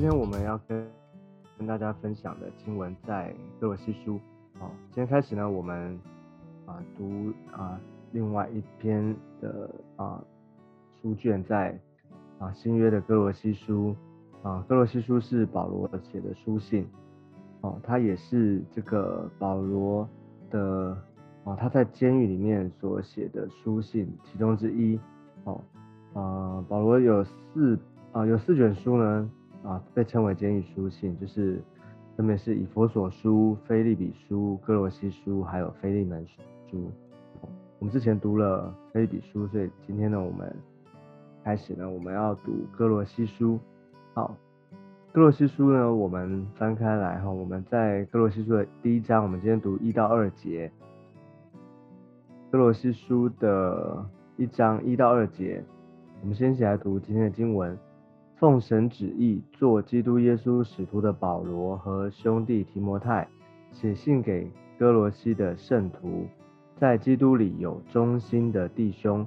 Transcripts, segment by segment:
今天我们要跟跟大家分享的经文在哥罗西书。好，今天开始呢，我们啊读啊另外一篇的啊书卷，在啊新约的哥罗西书。啊，哥罗西书是保罗写的书信。哦，他也是这个保罗的哦他在监狱里面所写的书信其中之一。哦，啊，保罗有四啊有四卷书呢。啊，被称为监狱书信，就是分别是以佛所书、菲利比书、哥罗西书，还有菲利门书。我们之前读了菲利比书，所以今天呢，我们开始呢，我们要读哥罗西书。好，哥罗西书呢，我们翻开来哈，我们在哥罗西书的第一章，我们今天读一到二节。哥罗西书的一章一到二节，我们先一起来读今天的经文。奉神旨意做基督耶稣使徒的保罗和兄弟提摩太，写信给哥罗西的圣徒，在基督里有忠心的弟兄，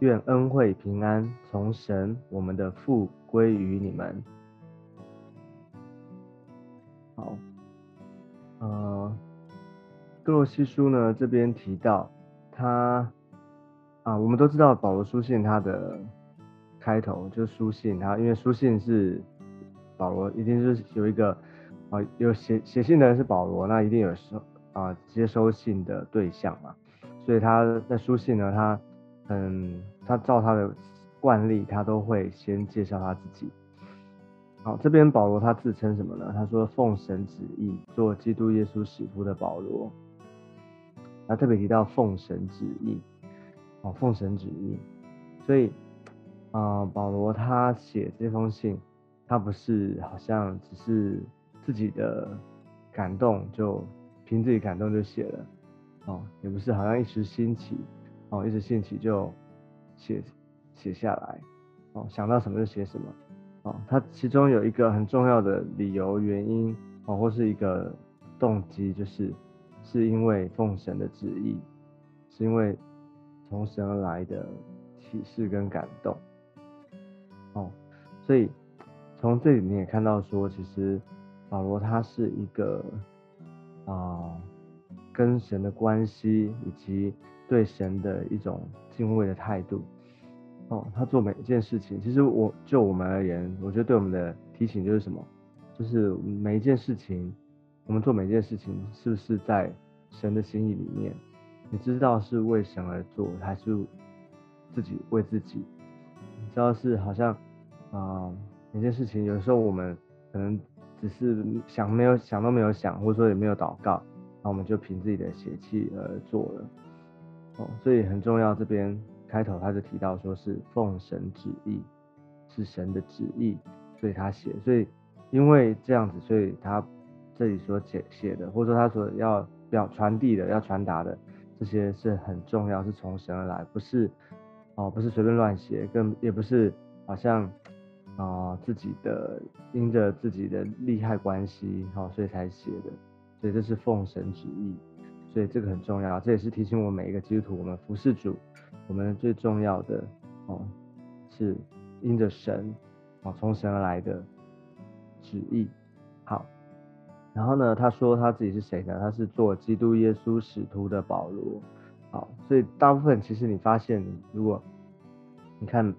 愿恩惠平安从神我们的父归于你们。好，呃，哥罗西书呢这边提到他啊，我们都知道保罗书信他的。开头就书信，他因为书信是保罗，一定是有一个啊，有写写信的人是保罗，那一定有收啊接收信的对象嘛，所以他在书信呢，他嗯，他照他的惯例，他都会先介绍他自己。好，这边保罗他自称什么呢？他说奉神旨意做基督耶稣使徒的保罗，他特别提到奉神旨意，哦，奉神旨意，所以。啊，保罗他写这封信，他不是好像只是自己的感动就凭自己感动就写了，哦，也不是好像一时兴起，哦，一时兴起就写写下来，哦，想到什么就写什么，哦，他其中有一个很重要的理由原因，哦，或是一个动机，就是是因为奉神的旨意，是因为从神而来的启示跟感动。所以从这里你也看到说，其实保罗他是一个啊，跟神的关系以及对神的一种敬畏的态度。哦，他做每一件事情，其实我就我们而言，我觉得对我们的提醒就是什么，就是每一件事情，我们做每一件事情是不是在神的心意里面？你知道是为神而做，还是自己为自己？你知道是好像。啊，一件事情，有时候我们可能只是想没有想都没有想，或者说也没有祷告，那我们就凭自己的邪气而做了。哦，所以很重要。这边开头他就提到说是奉神旨意，是神的旨意，所以他写。所以因为这样子，所以他这里所写写的，或者说他所要表传递的、要传达的这些是很重要，是从神而来，不是哦，不是随便乱写，更也不是好像。啊，自己的因着自己的利害关系，好，所以才写的，所以这是奉神旨意，所以这个很重要，这也是提醒我们每一个基督徒，我们服侍主，我们最重要的哦，是因着神，哦，从神而来的旨意。好，然后呢，他说他自己是谁呢？他是做基督耶稣使徒的保罗。好，所以大部分其实你发现，如果你看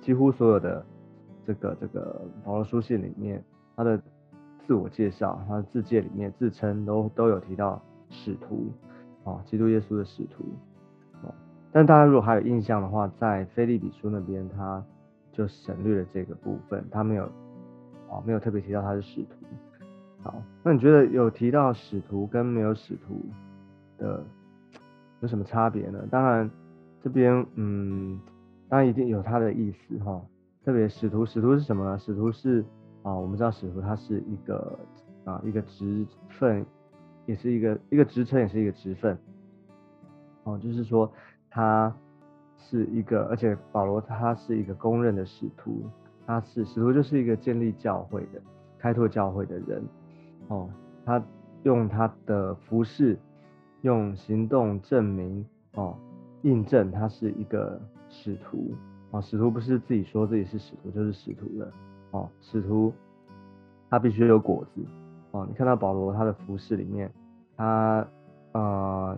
几乎所有的。这个这个保罗书信里面，他的自我介绍，他的自介里面自称都都有提到使徒，哦，基督耶稣的使徒，哦，但大家如果还有印象的话，在菲利比书那边他就省略了这个部分，他没有，哦，没有特别提到他是使徒。好，那你觉得有提到使徒跟没有使徒的有什么差别呢？当然这边，嗯，当然一定有他的意思哈。特别使徒，使徒是什么呢？使徒是啊，我们知道使徒他是一个啊一个职分，也是一个一个职称，也是一个职分。哦，就是说他是一个，而且保罗他是一个公认的使徒，他是使徒就是一个建立教会的、开拓教会的人。哦，他用他的服饰，用行动证明哦，印证他是一个使徒。哦，使徒不是自己说自己是使徒就是使徒了。哦，使徒他必须有果子哦。你看到保罗他的服饰里面，他呃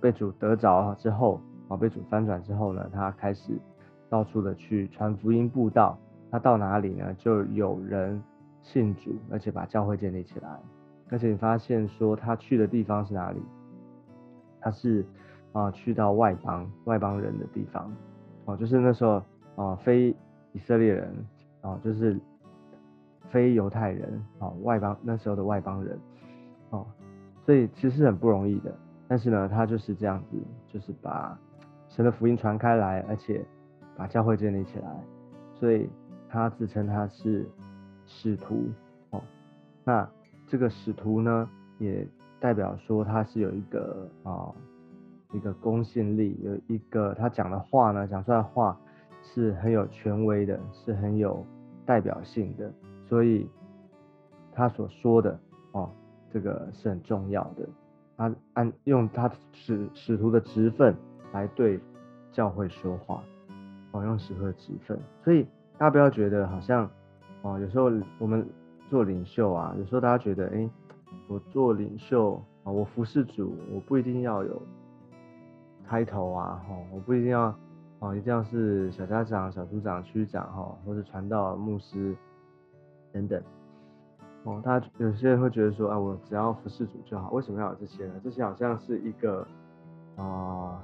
被主得着之后啊，被主翻转之后呢，他开始到处的去传福音布道。他到哪里呢，就有人信主，而且把教会建立起来。而且你发现说他去的地方是哪里？他是啊去到外邦外邦人的地方哦，就是那时候啊非以色列人啊，就是非犹太人啊外邦那时候的外邦人哦，所以其实很不容易的。但是呢，他就是这样子，就是把神的福音传开来，而且把教会建立起来。所以他自称他是使徒哦。那这个使徒呢，也。代表说他是有一个啊一个公信力，有一个他讲的话呢，讲出来的话是很有权威的，是很有代表性的，所以他所说的哦，这个是很重要的。他按用他使使徒的职分来对教会说话，哦，用使徒的职分，所以大家不要觉得好像哦，有时候我们做领袖啊，有时候大家觉得哎。我做领袖啊，我服侍主，我不一定要有开头啊，哈，我不一定要哦，一定要是小家长、小组长、区长哈，或是传道、牧师等等。哦，他有些人会觉得说，啊，我只要服侍主就好，为什么要有这些呢？这些好像是一个啊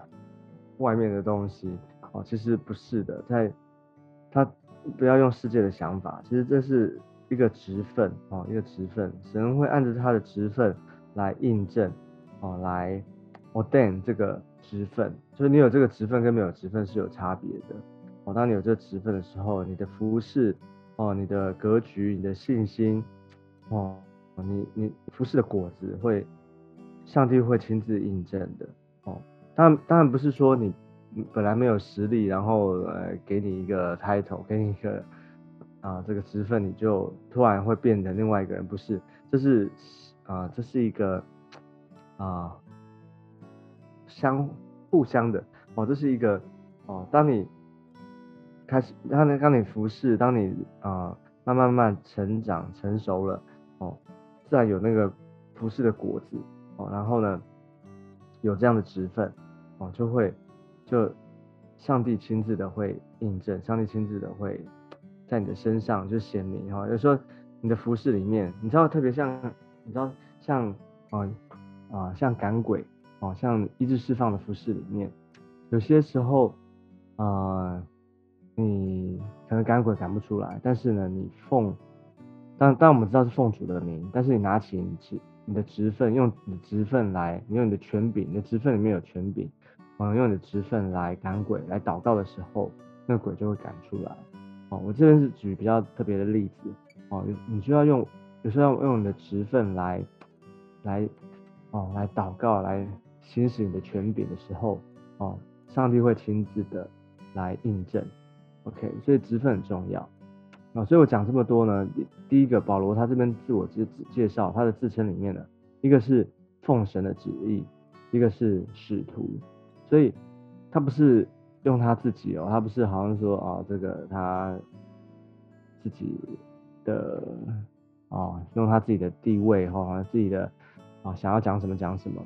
外面的东西哦，其实不是的，在他不要用世界的想法，其实这是。一个职分哦，一个职分，神会按着他的职分来印证哦，来 ordain 这个职分，就是你有这个职分跟没有职分是有差别的哦。当你有这个职分的时候，你的服饰哦，你的格局，你的信心哦，你你服饰的果子会，上帝会亲自印证的哦。当然当然不是说你本来没有实力，然后呃给你一个 title，给你一个。啊，这个职分你就突然会变成另外一个人，不是？这是啊，这是一个啊相互相的哦，这是一个哦。当你开始，当你当你服侍，当你啊慢慢慢成长成熟了哦，自然有那个服侍的果子哦。然后呢，有这样的职分哦，就会就上帝亲自的会印证，上帝亲自的会。在你的身上就显明哈，有时候你的服饰里面，你知道特别像，你知道像啊啊像赶鬼哦，像一直释放的服饰里面，有些时候啊你可能赶鬼赶不出来，但是呢你奉，当当我们知道是奉主的名，但是你拿起你职你的职份，用你的职份来，你用你的权柄，你的职份里面有权柄，嗯，用你的职份来赶鬼来祷告的时候，那鬼就会赶出来。哦，我这边是举比较特别的例子哦，你需要用，有时候要用你的职份来，来，哦，来祷告，来行使你的权柄的时候，哦，上帝会亲自的来印证，OK，所以职分很重要啊，所以我讲这么多呢，第第一个保罗他这边自我介介绍他的自称里面呢，一个是奉神的旨意，一个是使徒，所以他不是。用他自己哦，他不是好像说啊，这个他自己的哦，用他自己的地位哈，自己的啊想要讲什么讲什么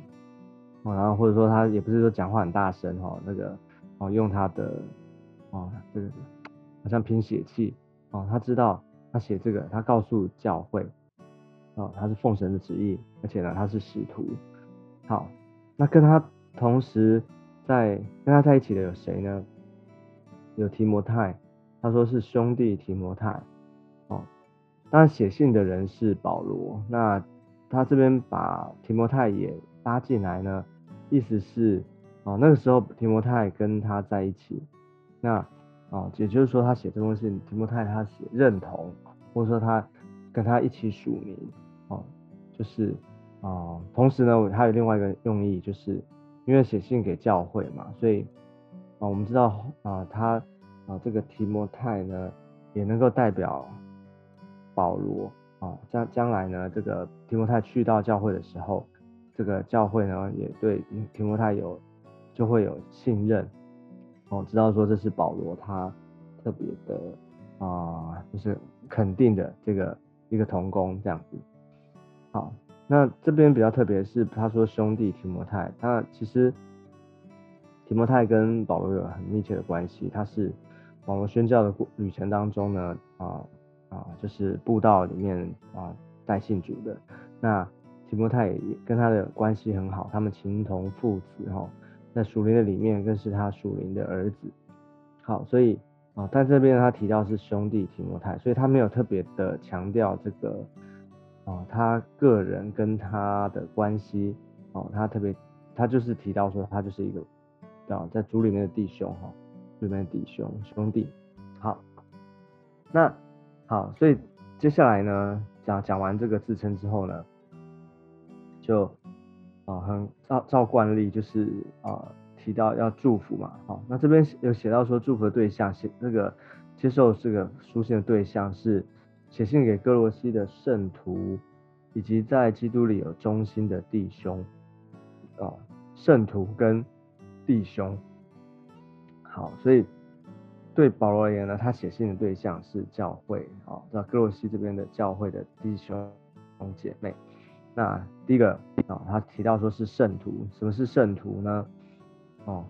哦，然后或者说他也不是说讲话很大声哈，那个哦用他的哦这个好像拼血气哦，他知道他写这个，他告诉教会哦，他是奉神的旨意，而且呢他是使徒，好，那跟他同时。在跟他在一起的有谁呢？有提摩太，他说是兄弟提摩太，哦，当然写信的人是保罗，那他这边把提摩太也拉进来呢，意思是哦那个时候提摩太跟他在一起，那哦也就是说他写这封信，提摩太他写认同，或者说他跟他一起署名，哦，就是啊，同时呢还有另外一个用意就是。因为写信给教会嘛，所以啊，我们知道啊，他啊，这个提摩太呢，也能够代表保罗啊，将将来呢，这个提摩太去到教会的时候，这个教会呢，也对提摩太有就会有信任哦，知道说这是保罗他特别的啊，就是肯定的这个一个同工这样子。好，那这边比较特别是他说兄弟提摩太，他其实提摩太跟保罗有很密切的关系，他是保罗宣教的旅程当中呢，啊啊，就是布道里面啊带信主的。那提摩太也跟他的关系很好，他们情同父子哈，在属灵的里面更是他属灵的儿子。好，所以啊，在这边他提到是兄弟提摩太，所以他没有特别的强调这个。哦，他个人跟他的关系，哦，他特别，他就是提到说，他就是一个，啊，在主里面的弟兄，哈，里面的弟兄兄弟，好，那好，所以接下来呢，讲讲完这个自称之后呢，就，啊，很照照惯例，就是啊，提到要祝福嘛，好，那这边有写到说，祝福的对象，写那个接受这个书信的对象是。写信给哥罗西的圣徒，以及在基督里有忠心的弟兄，啊，圣徒跟弟兄，好，所以对保罗而言呢，他写信的对象是教会，啊，在哥罗西这边的教会的弟兄姐妹。那第一个啊，他提到说是圣徒，什么是圣徒呢？哦。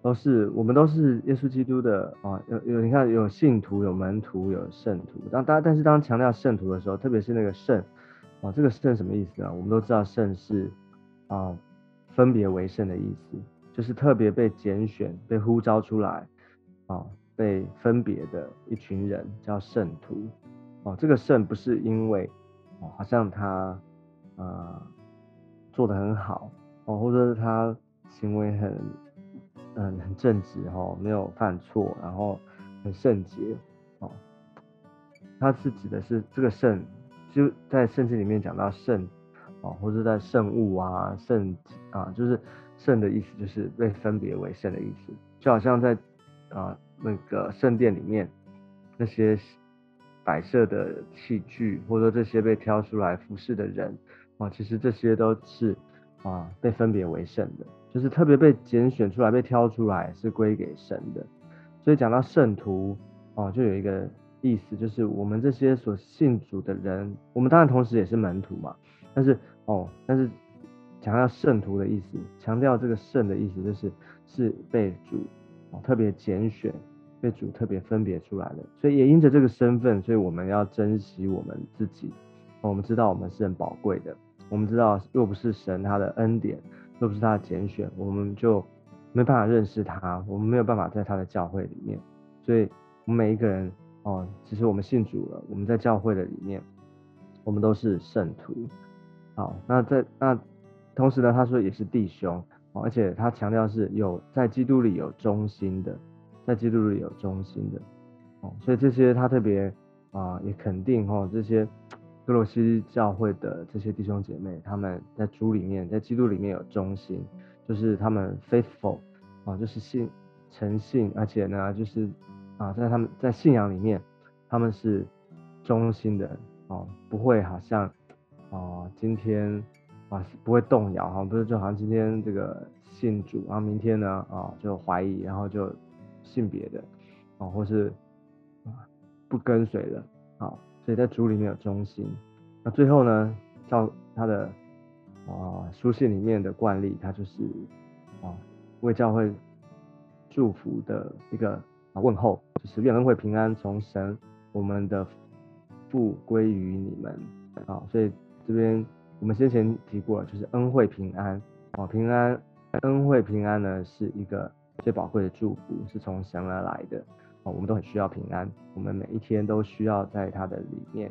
都是我们都是耶稣基督的啊，有有你看有信徒有门徒有圣徒，当当但是当强调圣徒的时候，特别是那个圣啊，这个圣什么意思呢？我们都知道圣是啊分别为圣的意思，就是特别被拣选被呼召出来啊被分别的一群人叫圣徒哦，这个圣不是因为哦好像他啊做的很好哦，或者是他行为很。嗯，很正直哈，没有犯错，然后很圣洁哦。它是指的是这个圣，就在圣经里面讲到圣哦，或者在圣物啊、圣啊，就是圣的意思，就是被分别为圣的意思。就好像在啊那个圣殿里面那些摆设的器具，或者说这些被挑出来服侍的人啊，其实这些都是啊被分别为圣的。就是特别被拣选出来、被挑出来，是归给神的。所以讲到圣徒哦，就有一个意思，就是我们这些所信主的人，我们当然同时也是门徒嘛。但是哦，但是强调圣徒的意思，强调这个圣的意思，就是是被主哦特别拣选、被主特别分别出来的。所以也因着这个身份，所以我们要珍惜我们自己。我们知道我们是很宝贵的，我们知道若不是神他的恩典。若不是他的拣选，我们就没办法认识他，我们没有办法在他的教会里面。所以，我们每一个人哦，其实我们信主了，我们在教会的里面，我们都是圣徒。好，那在那同时呢，他说也是弟兄，而且他强调是有在基督里有忠心的，在基督里有忠心的。哦，所以这些他特别啊，也肯定哦这些。哥罗西教会的这些弟兄姐妹，他们在主里面，在基督里面有忠心，就是他们 faithful 啊，就是信诚信，而且呢，就是啊，在他们在信仰里面，他们是忠心的哦，不会好像啊，今天啊不会动摇哈，不是就好像今天这个信主，然后明天呢啊就怀疑，然后就信别的啊，或是啊不跟随了啊。所以在主里面有中心，那最后呢，照他的啊书信里面的惯例，他就是啊为教会祝福的一个啊问候，就是愿恩惠平安从神我们的父归于你们啊。所以这边我们先前提过了，就是恩惠平安啊平安恩惠平安呢是一个最宝贵的祝福，是从神而来的。我们都很需要平安，我们每一天都需要在他的里面，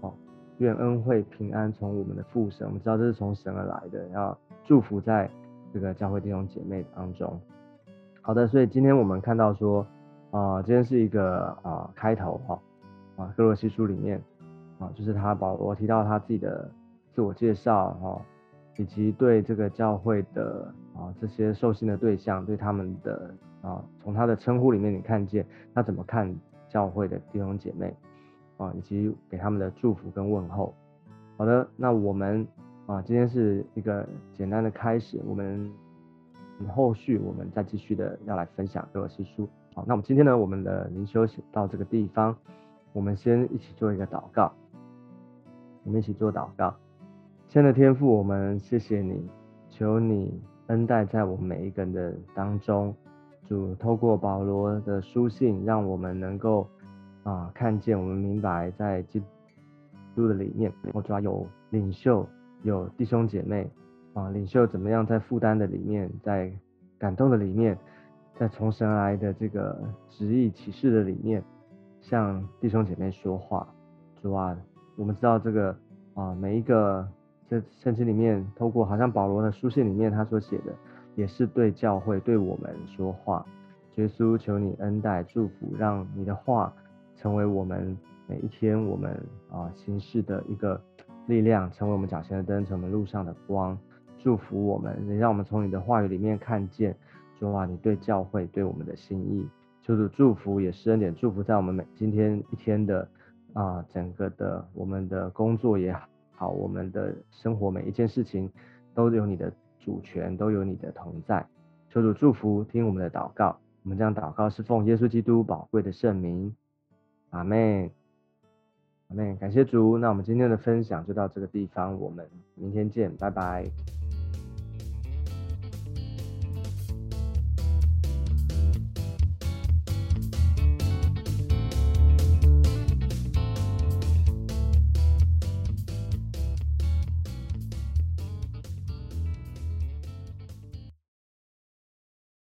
哦，愿恩惠平安从我们的父神，我们知道这是从神而来的，要祝福在这个教会弟兄姐妹当中。好的，所以今天我们看到说，啊，今天是一个啊开头哈，啊，哥罗西书里面，啊，就是他保罗提到他自己的自我介绍哈，以及对这个教会的啊这些受信的对象，对他们的。啊，从他的称呼里面，你看见他怎么看教会的弟兄姐妹啊，以及给他们的祝福跟问候。好的，那我们啊，今天是一个简单的开始，我们后续我们再继续的要来分享哥罗西书。好，那我们今天呢，我们的灵修到这个地方，我们先一起做一个祷告。我们一起做祷告。亲爱的天父，我们谢谢你，求你恩待在我们每一个人的当中。主透过保罗的书信，让我们能够啊看见，我们明白在基督的里面，我主要有领袖，有弟兄姐妹啊，领袖怎么样在负担的里面，在感动的里面，在从神来的这个旨意启示的里面，向弟兄姐妹说话。主啊，我们知道这个啊每一个这圣经里面，透过好像保罗的书信里面他所写的。也是对教会、对我们说话。耶稣，求你恩待、祝福，让你的话成为我们每一天我们啊行事的一个力量，成为我们脚前的灯，成为我们路上的光。祝福我们，也让我们从你的话语里面看见，说话你对教会、对我们的心意。求主祝福，也施恩典祝福在我们每今天一天的啊整个的我们的工作也好，好我们的生活每一件事情都有你的。主权都有你的同在，求主祝福，听我们的祷告。我们将祷告是奉耶稣基督宝贵的圣名，阿妹，阿妹。感谢主，那我们今天的分享就到这个地方，我们明天见，拜拜。